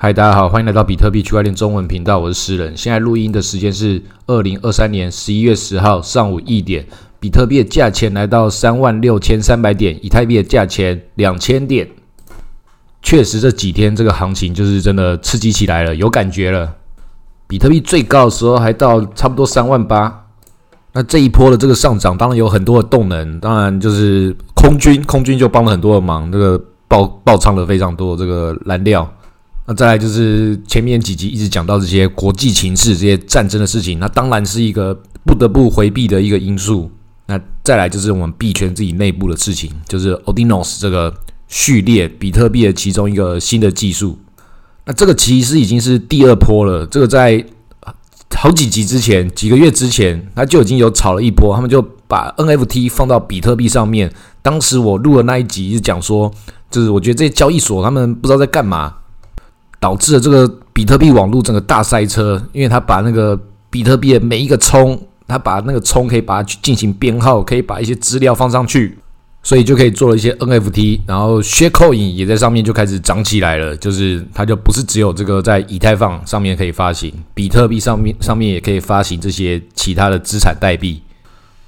嗨，大家好，欢迎来到比特币区块链中文频道，我是诗人。现在录音的时间是二零二三年十一月十号上午一点，比特币的价钱来到三万六千三百点，以太币的价钱两千点。确实这几天这个行情就是真的刺激起来了，有感觉了。比特币最高的时候还到差不多三万八，那这一波的这个上涨当然有很多的动能，当然就是空军，空军就帮了很多的忙，这个爆爆仓了非常多这个燃料。那再来就是前面几集一直讲到这些国际情势、这些战争的事情，那当然是一个不得不回避的一个因素。那再来就是我们币圈自己内部的事情，就是 Odinos 这个序列比特币的其中一个新的技术。那这个其实已经是第二波了，这个在好几集之前、几个月之前，它就已经有炒了一波，他们就把 NFT 放到比特币上面。当时我录的那一集是讲说，就是我觉得这些交易所他们不知道在干嘛。导致了这个比特币网络整个大塞车，因为他把那个比特币的每一个冲，他把那个冲可以把它去进行编号，可以把一些资料放上去，所以就可以做了一些 NFT，然后 Shiko 也也在上面就开始涨起来了，就是它就不是只有这个在以太坊上面可以发行，比特币上面上面也可以发行这些其他的资产代币。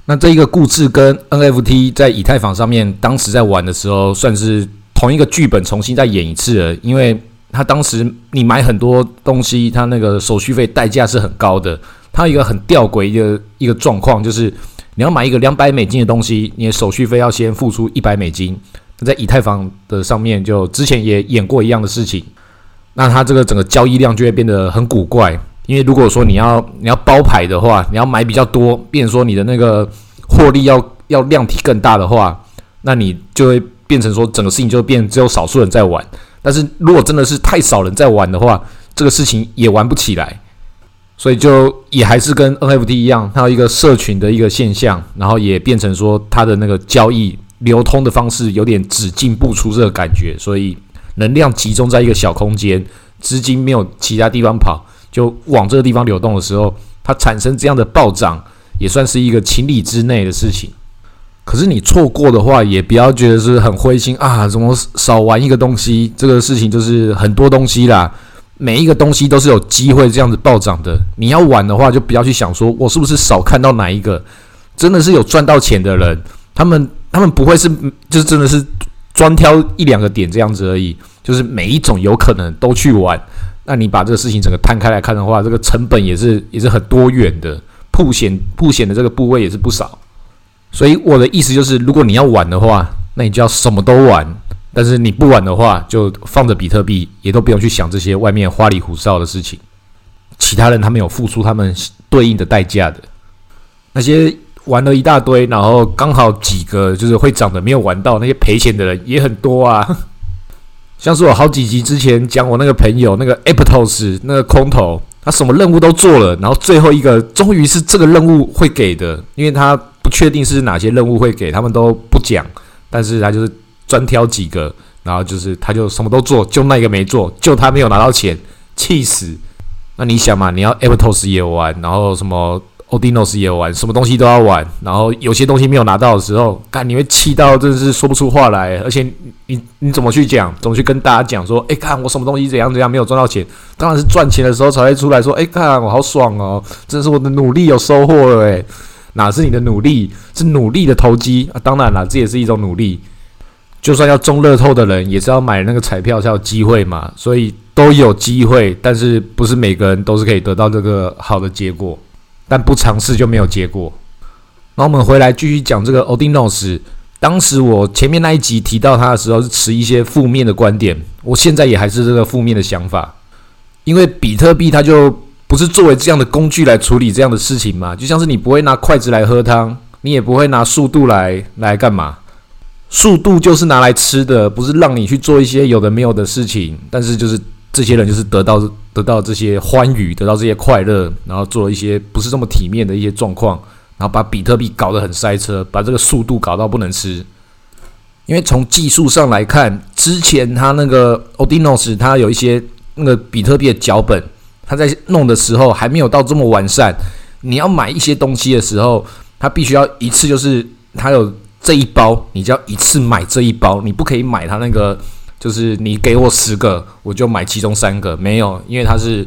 那这一个故事跟 NFT 在以太坊上面当时在玩的时候，算是同一个剧本重新再演一次了，因为。他当时你买很多东西，他那个手续费代价是很高的。他一个很吊诡的一个状况，就是你要买一个两百美金的东西，你的手续费要先付出一百美金。在以太坊的上面，就之前也演过一样的事情。那它这个整个交易量就会变得很古怪，因为如果说你要你要包牌的话，你要买比较多，变说你的那个获利要要量体更大的话，那你就会变成说整个事情就变只有少数人在玩。但是如果真的是太少人在玩的话，这个事情也玩不起来，所以就也还是跟 NFT 一样，它有一个社群的一个现象，然后也变成说它的那个交易流通的方式有点只进不出这个感觉，所以能量集中在一个小空间，资金没有其他地方跑，就往这个地方流动的时候，它产生这样的暴涨，也算是一个情理之内的事情。可是你错过的话，也不要觉得是很灰心啊！怎么少玩一个东西？这个事情就是很多东西啦，每一个东西都是有机会这样子暴涨的。你要玩的话，就不要去想说我是不是少看到哪一个。真的是有赚到钱的人，他们他们不会是就是真的是专挑一两个点这样子而已，就是每一种有可能都去玩。那你把这个事情整个摊开来看的话，这个成本也是也是很多元的，铺险铺险的这个部位也是不少。所以我的意思就是，如果你要玩的话，那你就要什么都玩；但是你不玩的话，就放着比特币，也都不用去想这些外面花里胡哨的事情。其他人他们有付出他们对应的代价的，那些玩了一大堆，然后刚好几个就是会涨的没有玩到，那些赔钱的人也很多啊。像是我好几集之前讲我那个朋友那个 Aptos 那个空头，他什么任务都做了，然后最后一个终于是这个任务会给的，因为他。不确定是哪些任务会给他们都不讲，但是他就是专挑几个，然后就是他就什么都做，就那个没做，就他没有拿到钱，气死。那你想嘛，你要 Aptos 也玩，然后什么 Odinos 也玩，什么东西都要玩，然后有些东西没有拿到的时候，看你会气到真的是说不出话来，而且你你怎么去讲，怎么去跟大家讲说，哎，看我什么东西怎样怎样没有赚到钱，当然是赚钱的时候才会出来说，哎，看我好爽哦，真是我的努力有收获了，诶。哪是你的努力，是努力的投机啊！当然了，这也是一种努力。就算要中乐透的人，也是要买那个彩票才有机会嘛。所以都有机会，但是不是每个人都是可以得到这个好的结果。但不尝试就没有结果。那我们回来继续讲这个 Odinos。当时我前面那一集提到他的时候，是持一些负面的观点。我现在也还是这个负面的想法，因为比特币它就。不是作为这样的工具来处理这样的事情吗？就像是你不会拿筷子来喝汤，你也不会拿速度来来干嘛？速度就是拿来吃的，不是让你去做一些有的没有的事情。但是就是这些人就是得到得到这些欢愉，得到这些快乐，然后做了一些不是这么体面的一些状况，然后把比特币搞得很塞车，把这个速度搞到不能吃。因为从技术上来看，之前他那个 Odinos 他有一些那个比特币的脚本。他在弄的时候还没有到这么完善。你要买一些东西的时候，他必须要一次就是他有这一包，你就要一次买这一包，你不可以买他那个就是你给我十个，我就买其中三个。没有，因为它是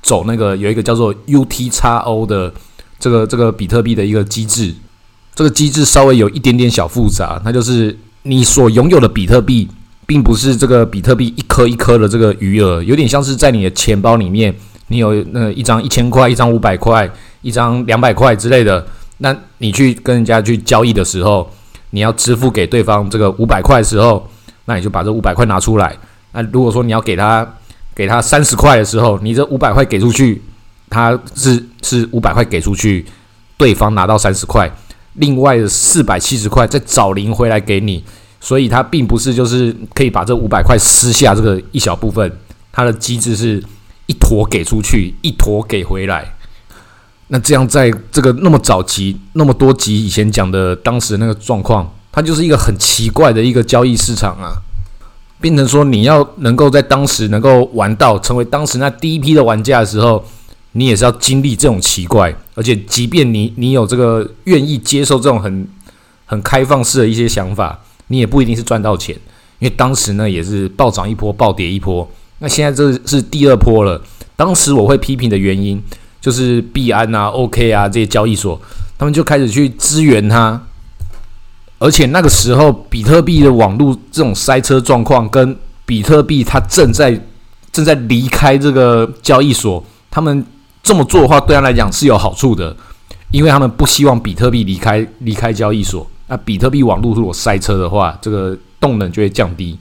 走那个有一个叫做 UTXO 的这个这个比特币的一个机制，这个机制稍微有一点点小复杂，那就是你所拥有的比特币，并不是这个比特币一颗一颗的这个余额，有点像是在你的钱包里面，你有那一张一千块、一张五百块、一张两百块之类的，那你去跟人家去交易的时候，你要支付给对方这个五百块的时候。那你就把这五百块拿出来。那如果说你要给他给他三十块的时候，你这五百块给出去，他是是五百块给出去，对方拿到三十块，另外的四百七十块再找零回来给你。所以它并不是就是可以把这五百块撕下这个一小部分，它的机制是一坨给出去，一坨给回来。那这样在这个那么早期那么多集以前讲的当时那个状况。它就是一个很奇怪的一个交易市场啊，变成说你要能够在当时能够玩到成为当时那第一批的玩家的时候，你也是要经历这种奇怪，而且即便你你有这个愿意接受这种很很开放式的一些想法，你也不一定是赚到钱，因为当时呢也是暴涨一波，暴跌一波。那现在这是第二波了。当时我会批评的原因，就是币安啊、OK 啊这些交易所，他们就开始去支援它。而且那个时候，比特币的网络这种塞车状况，跟比特币它正在正在离开这个交易所，他们这么做的话，对他来讲是有好处的，因为他们不希望比特币离开离开交易所。那比特币网络如果塞车的话，这个动能就会降低。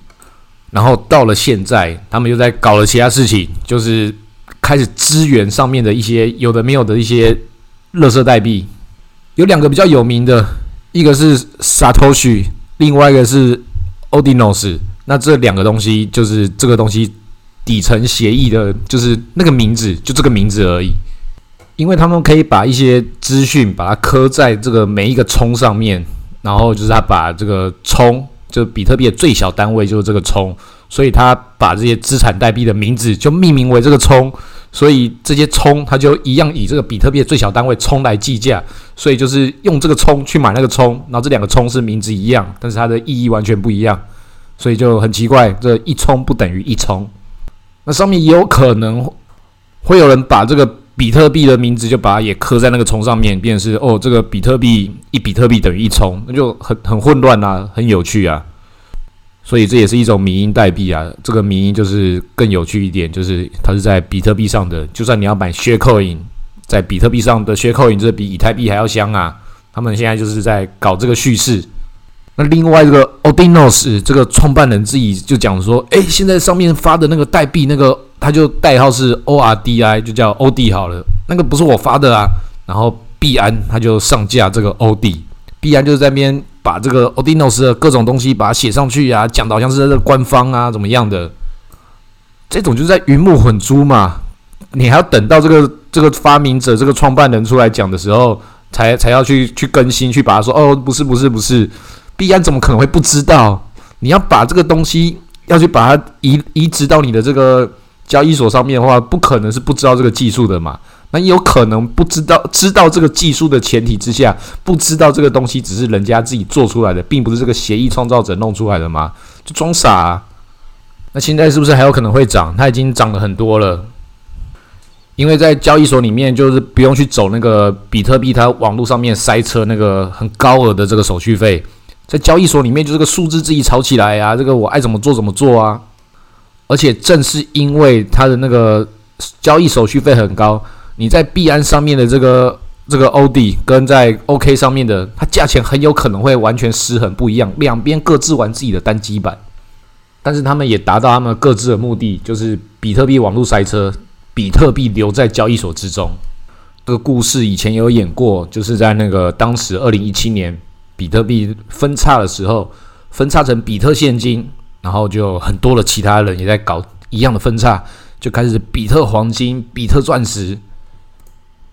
然后到了现在，他们又在搞了其他事情，就是开始支援上面的一些有的没有的一些垃圾代币，有两个比较有名的。一个是 Satoshi，另外一个是 Odinos。那这两个东西就是这个东西底层协议的，就是那个名字，就这个名字而已。因为他们可以把一些资讯把它刻在这个每一个冲上面，然后就是他把这个冲，就比特币的最小单位就是这个冲，所以他把这些资产代币的名字就命名为这个冲。所以这些冲，它就一样以这个比特币的最小单位冲来计价，所以就是用这个冲去买那个冲，然后这两个冲是名字一样，但是它的意义完全不一样，所以就很奇怪，这一冲不等于一冲。那上面也有可能会有人把这个比特币的名字就把它也刻在那个虫上面，变是哦，这个比特币一比特币等于一冲，那就很很混乱啊，很有趣啊。所以这也是一种民营代币啊，这个民营就是更有趣一点，就是它是在比特币上的。就算你要买 Sharecoin，在比特币上的 Sharecoin，这比以太币还要香啊。他们现在就是在搞这个叙事。那另外这个 Odinos 这个创办人自己就讲说，诶，现在上面发的那个代币，那个他就代号是 ORDI，就叫 OD 好了。那个不是我发的啊。然后币安他就上架这个 OD，币安就是在边。把这个 Odinos 的各种东西把它写上去啊，讲的好像是这官方啊怎么样的，这种就是在鱼目混珠嘛。你还要等到这个这个发明者、这个创办人出来讲的时候，才才要去去更新，去把它说哦，不是不是不是，币安怎么可能会不知道？你要把这个东西要去把它移移植到你的这个交易所上面的话，不可能是不知道这个技术的嘛。那有可能不知道知道这个技术的前提之下，不知道这个东西只是人家自己做出来的，并不是这个协议创造者弄出来的吗？就装傻。那现在是不是还有可能会涨？它已经涨了很多了，因为在交易所里面就是不用去走那个比特币它网络上面塞车那个很高额的这个手续费，在交易所里面就是个数字自己炒起来啊，这个我爱怎么做怎么做啊。而且正是因为它的那个交易手续费很高。你在币安上面的这个这个 OD 跟在 OK 上面的，它价钱很有可能会完全失衡不一样，两边各自玩自己的单机版，但是他们也达到他们各自的目的，就是比特币网络塞车，比特币留在交易所之中。这个故事以前有演过，就是在那个当时二零一七年比特币分叉的时候，分叉成比特现金，然后就很多的其他人也在搞一样的分叉，就开始比特黄金、比特钻石。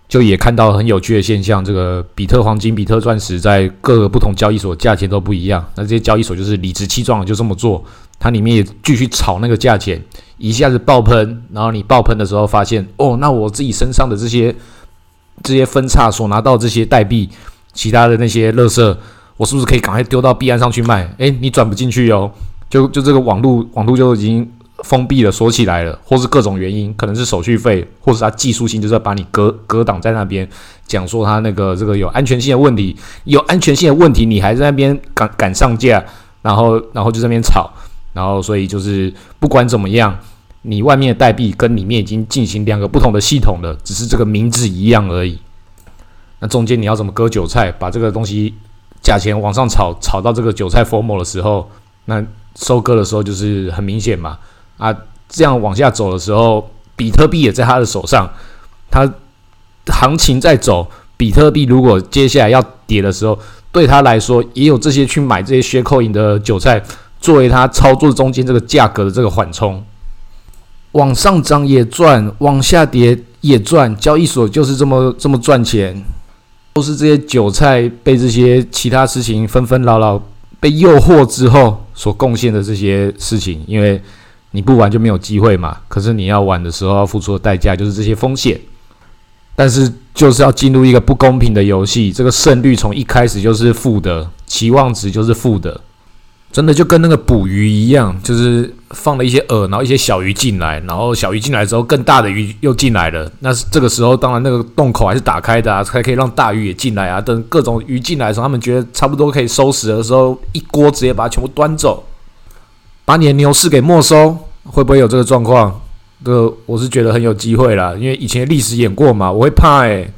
就也看到很有趣的现象，这个比特黄金、比特钻石在各个不同交易所价钱都不一样。那这些交易所就是理直气壮的就这么做，它里面也继续炒那个价钱，一下子爆喷。然后你爆喷的时候发现，哦，那我自己身上的这些这些分叉所拿到这些代币，其他的那些垃圾，我是不是可以赶快丢到币安上去卖？诶，你转不进去哦，就就这个网络网络就已经封闭了、锁起来了，或是各种原因，可能是手续费，或是它技术性就是把你隔隔挡在那边，讲说他那个这个有安全性的问题，有安全性的问题，你还在那边赶赶上架，然后然后就在那边吵，然后所以就是不管怎么样，你外面的代币跟里面已经进行两个不同的系统了，只是这个名字一样而已。那中间你要怎么割韭菜，把这个东西价钱往上炒，炒到这个韭菜 formal 的时候，那收割的时候就是很明显嘛。啊，这样往下走的时候，比特币也在他的手上，他行情在走，比特币如果接下来要跌的时候，对他来说也有这些去买这些血扣银的韭菜，作为他操作中间这个价格的这个缓冲，往上涨也赚，往下跌也赚，交易所就是这么这么赚钱。都是这些韭菜被这些其他事情纷纷扰扰被诱惑之后所贡献的这些事情，因为你不玩就没有机会嘛。可是你要玩的时候要付出的代价就是这些风险，但是就是要进入一个不公平的游戏，这个胜率从一开始就是负的，期望值就是负的。真的就跟那个捕鱼一样，就是放了一些饵，然后一些小鱼进来，然后小鱼进来之后，更大的鱼又进来了。那是这个时候，当然那个洞口还是打开的啊，才可以让大鱼也进来啊。等各种鱼进来的时候，他们觉得差不多可以收拾的时候，一锅直接把它全部端走，把你的牛市给没收，会不会有这个状况？这个我是觉得很有机会啦，因为以前历史演过嘛，我会怕诶，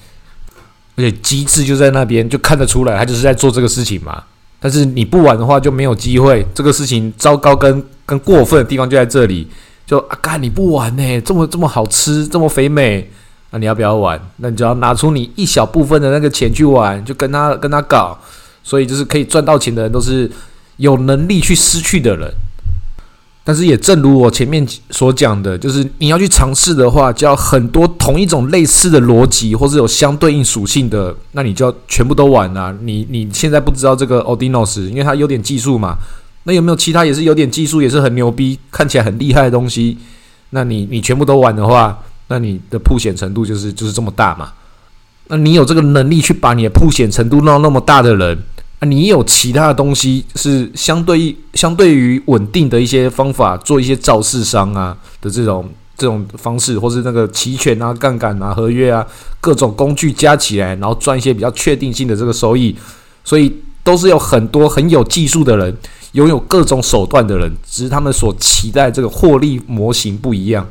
而且机制就在那边，就看得出来，他就是在做这个事情嘛。但是你不玩的话就没有机会，这个事情糟糕跟跟过分的地方就在这里。就啊，干你不玩呢？这么这么好吃，这么肥美，那你要不要玩？那你就要拿出你一小部分的那个钱去玩，就跟他跟他搞。所以就是可以赚到钱的人，都是有能力去失去的人。但是也正如我前面所讲的，就是你要去尝试的话，就要很多同一种类似的逻辑，或是有相对应属性的，那你就要全部都玩啊！你你现在不知道这个 Odinos，因为它有点技术嘛。那有没有其他也是有点技术，也是很牛逼，看起来很厉害的东西？那你你全部都玩的话，那你的铺险程度就是就是这么大嘛？那你有这个能力去把你的铺险程度弄那么大的人？你有其他的东西是相对相对于稳定的一些方法，做一些造市商啊的这种这种方式，或是那个期权啊、杠杆啊、合约啊各种工具加起来，然后赚一些比较确定性的这个收益，所以都是有很多很有技术的人，拥有各种手段的人，只是他们所期待这个获利模型不一样。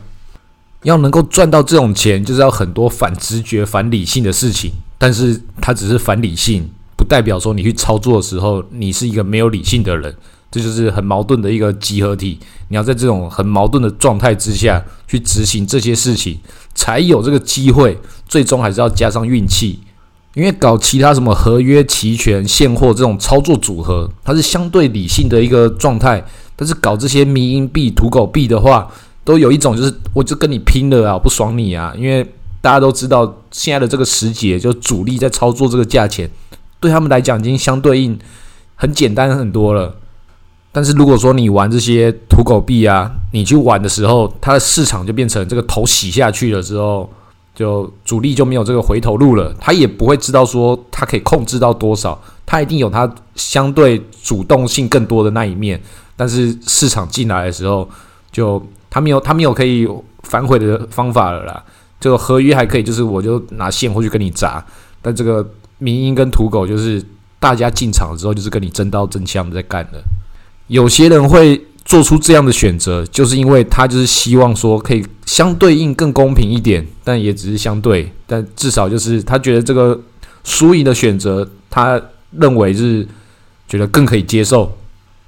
要能够赚到这种钱，就是要很多反直觉、反理性的事情，但是它只是反理性。代表说你去操作的时候，你是一个没有理性的人，这就是很矛盾的一个集合体。你要在这种很矛盾的状态之下去执行这些事情，才有这个机会。最终还是要加上运气，因为搞其他什么合约、期权、现货这种操作组合，它是相对理性的一个状态。但是搞这些迷因币、土狗币的话，都有一种就是我就跟你拼了啊，不爽你啊！因为大家都知道现在的这个时节，就主力在操作这个价钱。对他们来讲，已经相对应很简单很多了。但是如果说你玩这些土狗币啊，你去玩的时候，它的市场就变成这个头洗下去了之后，就主力就没有这个回头路了。他也不会知道说他可以控制到多少，他一定有他相对主动性更多的那一面。但是市场进来的时候，就他没有他没有可以反悔的方法了啦。这个合约还可以，就是我就拿现货去跟你砸，但这个。民营跟土狗就是大家进场之后就是跟你真刀真枪的在干的。有些人会做出这样的选择，就是因为他就是希望说可以相对应更公平一点，但也只是相对，但至少就是他觉得这个输赢的选择，他认为是觉得更可以接受。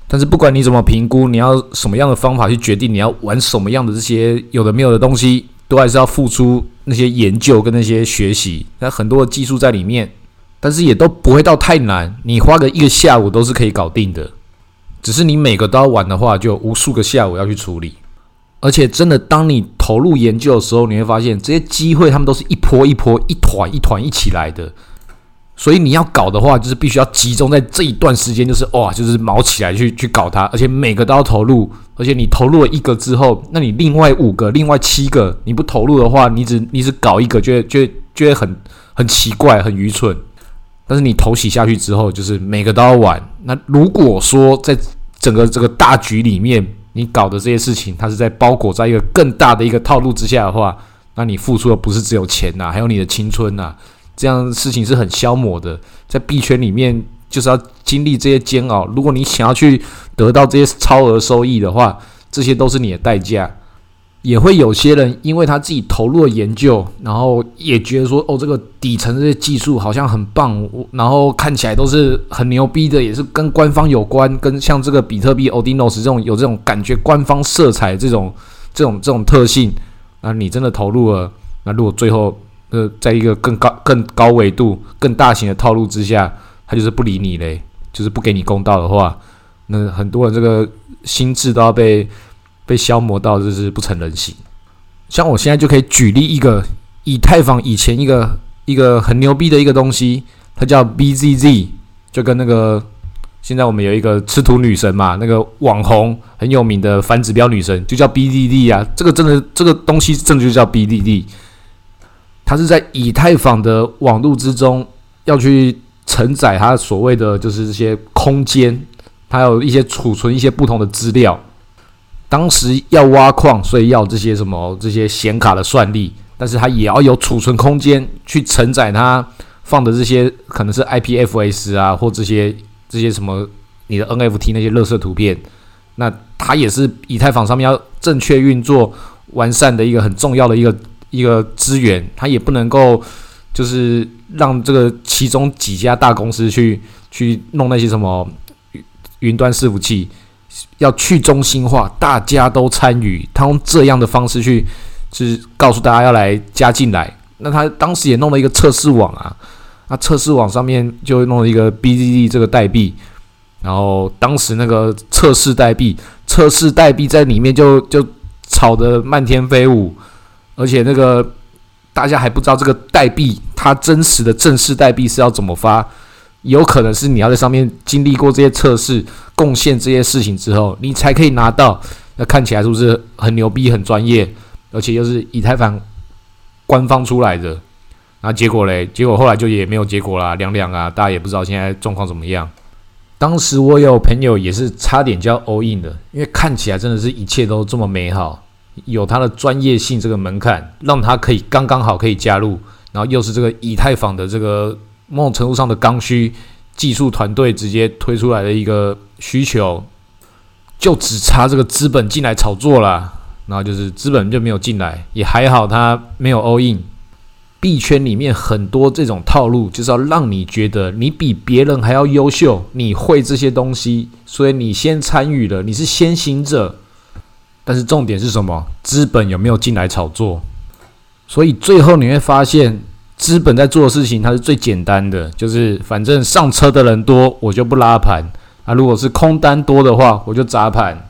但是不管你怎么评估，你要什么样的方法去决定你要玩什么样的这些有的没有的东西，都还是要付出那些研究跟那些学习，那很多的技术在里面。但是也都不会到太难，你花个一个下午都是可以搞定的。只是你每个都要玩的话，就无数个下午要去处理。而且真的，当你投入研究的时候，你会发现这些机会，他们都是一波一波、一团一团一起来的。所以你要搞的话，就是必须要集中在这一段时间，就是哇，就是毛起来去去搞它。而且每个都要投入，而且你投入了一个之后，那你另外五个、另外七个，你不投入的话，你只你只搞一个，就会就会就会很很奇怪、很愚蠢。但是你投洗下去之后，就是每个都要玩。那如果说在整个这个大局里面，你搞的这些事情，它是在包裹在一个更大的一个套路之下的话，那你付出的不是只有钱呐，还有你的青春呐，这样事情是很消磨的。在币圈里面，就是要经历这些煎熬。如果你想要去得到这些超额收益的话，这些都是你的代价。也会有些人因为他自己投入了研究，然后也觉得说，哦，这个底层这些技术好像很棒，然后看起来都是很牛逼的，也是跟官方有关，跟像这个比特币 Odinos 这种有这种感觉官方色彩这种这种这种特性，那你真的投入了，那如果最后呃在一个更高更高维度、更大型的套路之下，他就是不理你嘞，就是不给你公道的话，那很多人这个心智都要被。被消磨到就是不成人形，像我现在就可以举例一个以太坊以前一个一个很牛逼的一个东西，它叫 BZZ，就跟那个现在我们有一个吃土女神嘛，那个网红很有名的反指标女神，就叫 BZZ 啊，这个真的这个东西真的就叫 BZZ，它是在以太坊的网络之中要去承载它所谓的就是这些空间，它有一些储存一些不同的资料。当时要挖矿，所以要这些什么这些显卡的算力，但是它也要有储存空间去承载它放的这些可能是 IPFS 啊，或这些这些什么你的 NFT 那些乐色图片，那它也是以太坊上面要正确运作完善的一个很重要的一个一个资源，它也不能够就是让这个其中几家大公司去去弄那些什么云端伺服器。要去中心化，大家都参与，他用这样的方式去，就是告诉大家要来加进来。那他当时也弄了一个测试网啊，那测试网上面就弄了一个 BDD 这个代币，然后当时那个测试代币，测试代币在里面就就炒得漫天飞舞，而且那个大家还不知道这个代币它真实的正式代币是要怎么发。有可能是你要在上面经历过这些测试、贡献这些事情之后，你才可以拿到。那看起来是不是很牛逼、很专业？而且又是以太坊官方出来的。那结果嘞？结果后来就也没有结果啦，凉凉啊！大家也不知道现在状况怎么样。当时我有朋友也是差点就要 all in 的，因为看起来真的是一切都这么美好，有他的专业性这个门槛，让他可以刚刚好可以加入，然后又是这个以太坊的这个。某种程度上的刚需，技术团队直接推出来的一个需求，就只差这个资本进来炒作了。然后就是资本就没有进来，也还好，他没有 all in。币圈里面很多这种套路，就是要让你觉得你比别人还要优秀，你会这些东西，所以你先参与了，你是先行者。但是重点是什么？资本有没有进来炒作？所以最后你会发现。资本在做的事情，它是最简单的，就是反正上车的人多，我就不拉盘啊。如果是空单多的话，我就砸盘。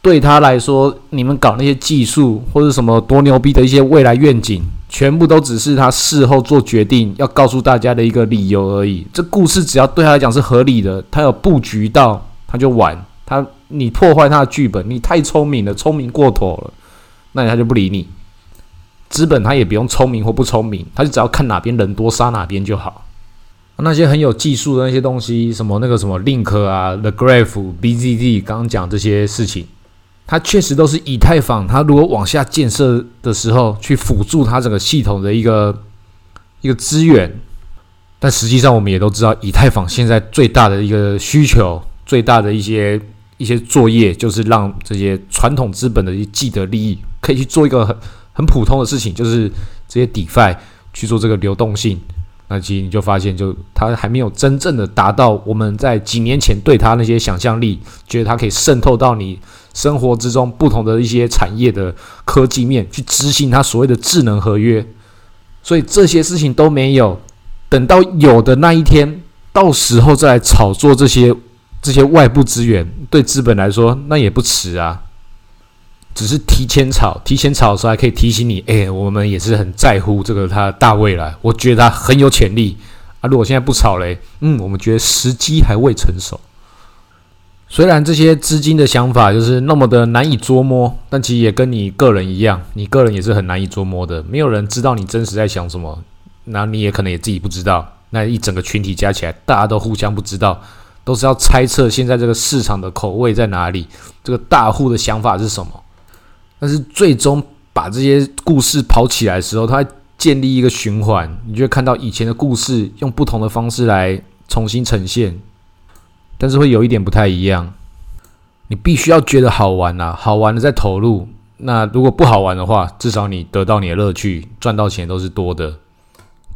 对他来说，你们搞那些技术或者什么多牛逼的一些未来愿景，全部都只是他事后做决定要告诉大家的一个理由而已。这故事只要对他来讲是合理的，他有布局到，他就玩。他你破坏他的剧本，你太聪明了，聪明过头了，那他就不理你。资本他也不用聪明或不聪明，他就只要看哪边人多杀哪边就好。那些很有技术的那些东西，什么那个什么 Link 啊、The Graph、BZD，刚刚讲这些事情，它确实都是以太坊。它如果往下建设的时候，去辅助它整个系统的一个一个资源。但实际上，我们也都知道，以太坊现在最大的一个需求，最大的一些一些作业，就是让这些传统资本的一既得利益可以去做一个很。很普通的事情，就是这些 DeFi 去做这个流动性，那其实你就发现，就它还没有真正的达到我们在几年前对它那些想象力，觉得它可以渗透到你生活之中不同的一些产业的科技面去执行它所谓的智能合约，所以这些事情都没有。等到有的那一天，到时候再来炒作这些这些外部资源，对资本来说那也不迟啊。只是提前炒，提前炒的时候还可以提醒你，哎，我们也是很在乎这个它大未来，我觉得它很有潜力啊。如果现在不炒嘞，嗯，我们觉得时机还未成熟。虽然这些资金的想法就是那么的难以捉摸，但其实也跟你个人一样，你个人也是很难以捉摸的。没有人知道你真实在想什么，那你也可能也自己不知道。那一整个群体加起来，大家都互相不知道，都是要猜测现在这个市场的口味在哪里，这个大户的想法是什么。但是最终把这些故事跑起来的时候，它建立一个循环，你就会看到以前的故事用不同的方式来重新呈现，但是会有一点不太一样。你必须要觉得好玩啊，好玩的再投入。那如果不好玩的话，至少你得到你的乐趣，赚到钱都是多的。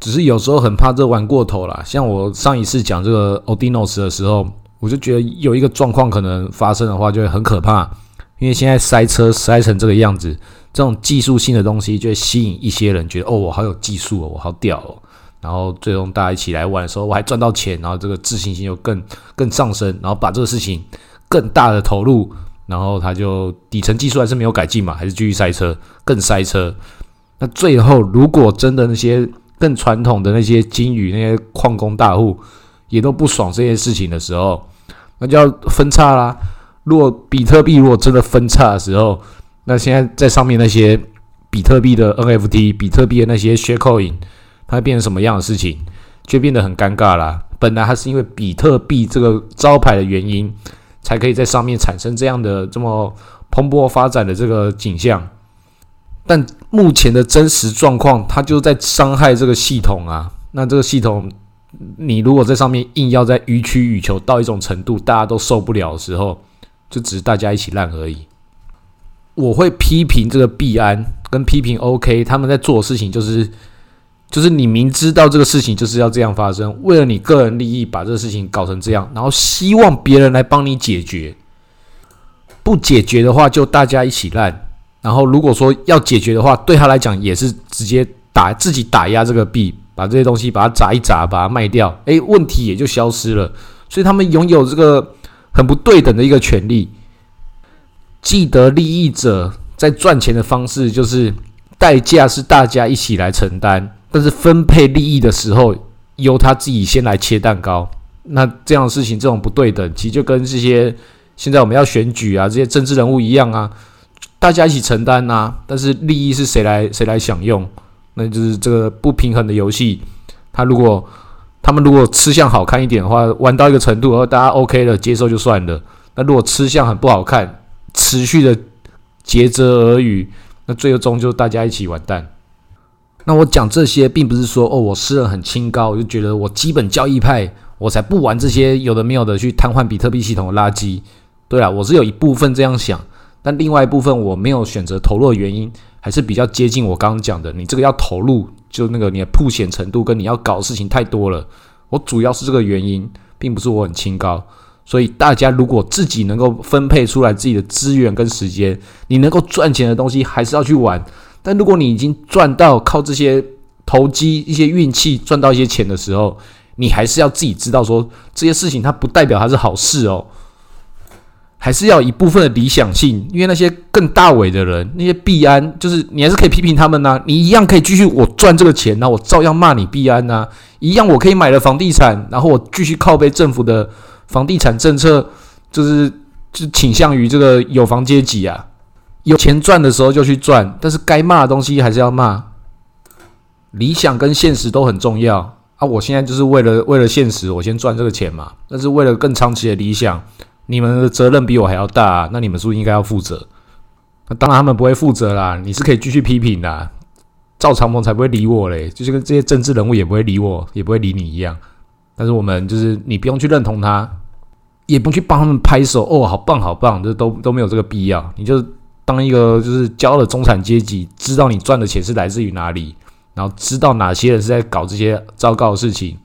只是有时候很怕这玩过头了。像我上一次讲这个 Odinos 的时候，我就觉得有一个状况可能发生的话，就会很可怕。因为现在塞车塞成这个样子，这种技术性的东西就会吸引一些人，觉得哦，我好有技术哦，我好屌哦。然后最终大家一起来玩的时候，我还赚到钱，然后这个自信心又更更上升，然后把这个事情更大的投入，然后他就底层技术还是没有改进嘛，还是继续塞车，更塞车。那最后如果真的那些更传统的那些金鱼、那些矿工大户也都不爽这件事情的时候，那就要分叉啦。如果比特币如果真的分叉的时候，那现在在上面那些比特币的 NFT、比特币的那些 Sharecoin，它会变成什么样的事情？就变得很尴尬啦。本来它是因为比特币这个招牌的原因，才可以在上面产生这样的这么蓬勃发展的这个景象，但目前的真实状况，它就在伤害这个系统啊。那这个系统，你如果在上面硬要在予取予求到一种程度，大家都受不了的时候，就只是大家一起烂而已。我会批评这个币安跟批评 OK，他们在做的事情就是，就是你明知道这个事情就是要这样发生，为了你个人利益把这个事情搞成这样，然后希望别人来帮你解决。不解决的话，就大家一起烂。然后如果说要解决的话，对他来讲也是直接打自己打压这个币，把这些东西把它砸一砸，把它卖掉，诶，问题也就消失了。所以他们拥有这个。很不对等的一个权利。既得利益者在赚钱的方式就是代价是大家一起来承担，但是分配利益的时候由他自己先来切蛋糕。那这样的事情，这种不对等，其实就跟这些现在我们要选举啊，这些政治人物一样啊，大家一起承担呐，但是利益是谁来谁来享用？那就是这个不平衡的游戏。他如果他们如果吃相好看一点的话，玩到一个程度，然后大家 OK 了，接受就算了。那如果吃相很不好看，持续的竭泽而渔，那最终就大家一起完蛋。那我讲这些，并不是说哦，我私人很清高，我就觉得我基本交易派，我才不玩这些有的没有的去瘫痪比特币系统的垃圾。对啊，我是有一部分这样想，但另外一部分我没有选择投入的原因，还是比较接近我刚刚讲的，你这个要投入。就那个你的铺险程度跟你要搞的事情太多了，我主要是这个原因，并不是我很清高。所以大家如果自己能够分配出来自己的资源跟时间，你能够赚钱的东西还是要去玩。但如果你已经赚到靠这些投机、一些运气赚到一些钱的时候，你还是要自己知道说这些事情它不代表它是好事哦。还是要一部分的理想性，因为那些更大伟的人，那些币安，就是你还是可以批评他们呐。你一样可以继续我赚这个钱呐，我照样骂你币安呐。一样我可以买了房地产，然后我继续靠背政府的房地产政策，就是就倾向于这个有房阶级啊。有钱赚的时候就去赚，但是该骂的东西还是要骂。理想跟现实都很重要啊。我现在就是为了为了现实，我先赚这个钱嘛。但是为了更长期的理想。你们的责任比我还要大，那你们是不是应该要负责？那当然他们不会负责啦。你是可以继续批评的，赵长鹏才不会理我嘞，就是跟这些政治人物也不会理我，也不会理你一样。但是我们就是你不用去认同他，也不去帮他们拍手哦，好棒好棒，这都都没有这个必要。你就当一个就是骄傲的中产阶级，知道你赚的钱是来自于哪里，然后知道哪些人是在搞这些糟糕的事情。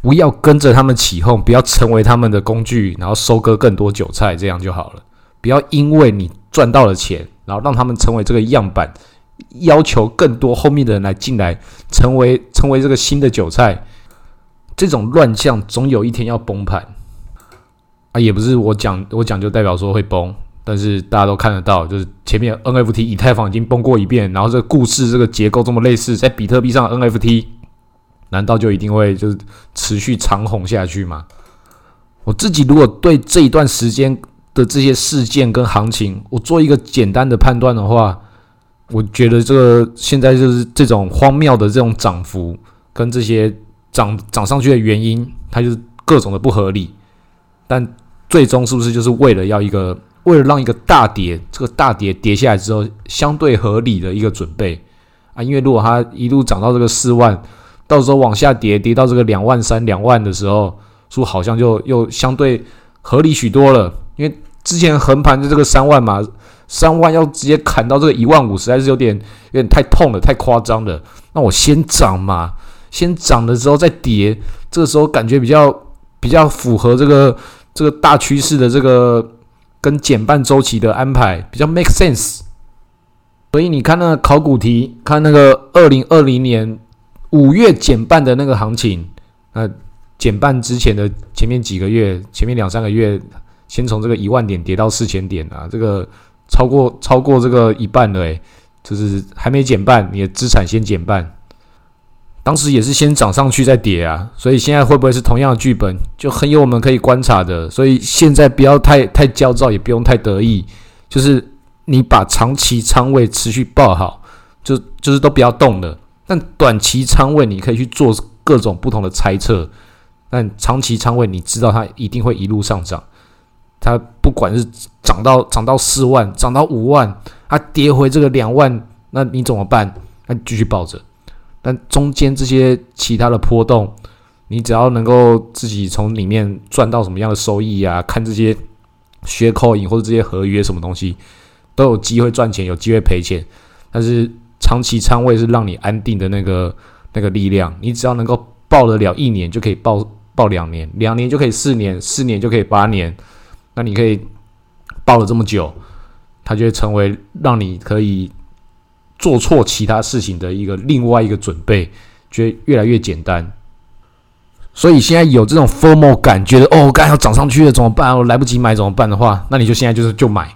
不要跟着他们起哄，不要成为他们的工具，然后收割更多韭菜，这样就好了。不要因为你赚到了钱，然后让他们成为这个样板，要求更多后面的人来进来，成为成为这个新的韭菜。这种乱象总有一天要崩盘啊！也不是我讲我讲就代表说会崩，但是大家都看得到，就是前面 NFT 以太坊已经崩过一遍，然后这个故事这个结构这么类似，在比特币上 NFT。难道就一定会就是持续长红下去吗？我自己如果对这一段时间的这些事件跟行情，我做一个简单的判断的话，我觉得这个现在就是这种荒谬的这种涨幅跟这些涨涨上去的原因，它就是各种的不合理。但最终是不是就是为了要一个，为了让一个大跌，这个大跌跌下来之后相对合理的一个准备啊？因为如果它一路涨到这个四万，到时候往下跌，跌到这个两万三、两万的时候，是不是好像就又相对合理许多了？因为之前横盘的这个三万嘛，三万要直接砍到这个一万五，实在是有点有点太痛了，太夸张了。那我先涨嘛，先涨的时候再跌，这个时候感觉比较比较符合这个这个大趋势的这个跟减半周期的安排，比较 make sense。所以你看那考古题，看那个二零二零年五月减半的那个行情，那减半之前的前面几个月，前面两三个月。先从这个一万点跌到四千点啊，这个超过超过这个一半了诶，就是还没减半，你的资产先减半。当时也是先涨上去再跌啊，所以现在会不会是同样的剧本，就很有我们可以观察的。所以现在不要太太焦躁，也不用太得意，就是你把长期仓位持续抱好，就就是都不要动的。但短期仓位你可以去做各种不同的猜测，但长期仓位你知道它一定会一路上涨。它不管是涨到涨到四万，涨到五万，它跌回这个两万，那你怎么办？那继续抱着。但中间这些其他的波动，你只要能够自己从里面赚到什么样的收益啊？看这些学扣影或者这些合约什么东西，都有机会赚钱，有机会赔钱。但是长期仓位是让你安定的那个那个力量。你只要能够抱得了一年，就可以抱抱两年，两年就可以四年，四年就可以八年。那你可以抱了这么久，它就会成为让你可以做错其他事情的一个另外一个准备，觉得越来越简单。所以现在有这种 formal 感，觉得哦，刚要涨上去了怎么办？我来不及买怎么办的话，那你就现在就是就买，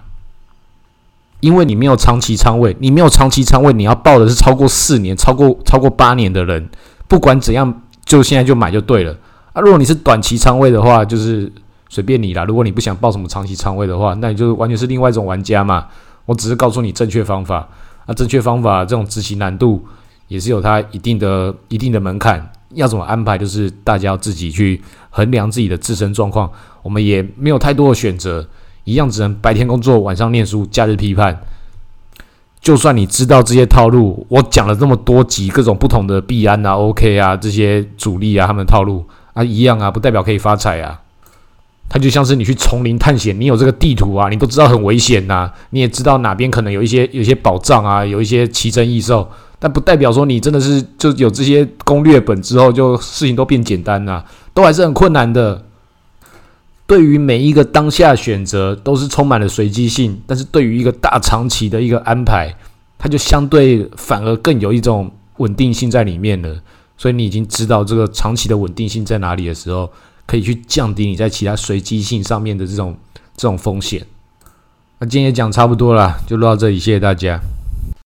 因为你没有长期仓位，你没有长期仓位，你要报的是超过四年、超过超过八年的人，不管怎样，就现在就买就对了。啊，如果你是短期仓位的话，就是。随便你啦，如果你不想报什么长期仓位的话，那你就完全是另外一种玩家嘛。我只是告诉你正确方法，啊正确方法这种执行难度也是有它一定的一定的门槛。要怎么安排，就是大家自己去衡量自己的自身状况。我们也没有太多的选择，一样只能白天工作，晚上念书，假日批判。就算你知道这些套路，我讲了这么多集各种不同的币安啊、OK 啊这些主力啊他们套路啊一样啊，不代表可以发财啊。它就像是你去丛林探险，你有这个地图啊，你都知道很危险呐，你也知道哪边可能有一些有一些宝藏啊，有一些奇珍异兽，但不代表说你真的是就有这些攻略本之后，就事情都变简单呐，都还是很困难的。对于每一个当下选择，都是充满了随机性，但是对于一个大长期的一个安排，它就相对反而更有一种稳定性在里面了。所以你已经知道这个长期的稳定性在哪里的时候。可以去降低你在其他随机性上面的这种这种风险。那今天也讲差不多了，就录到这里，谢谢大家。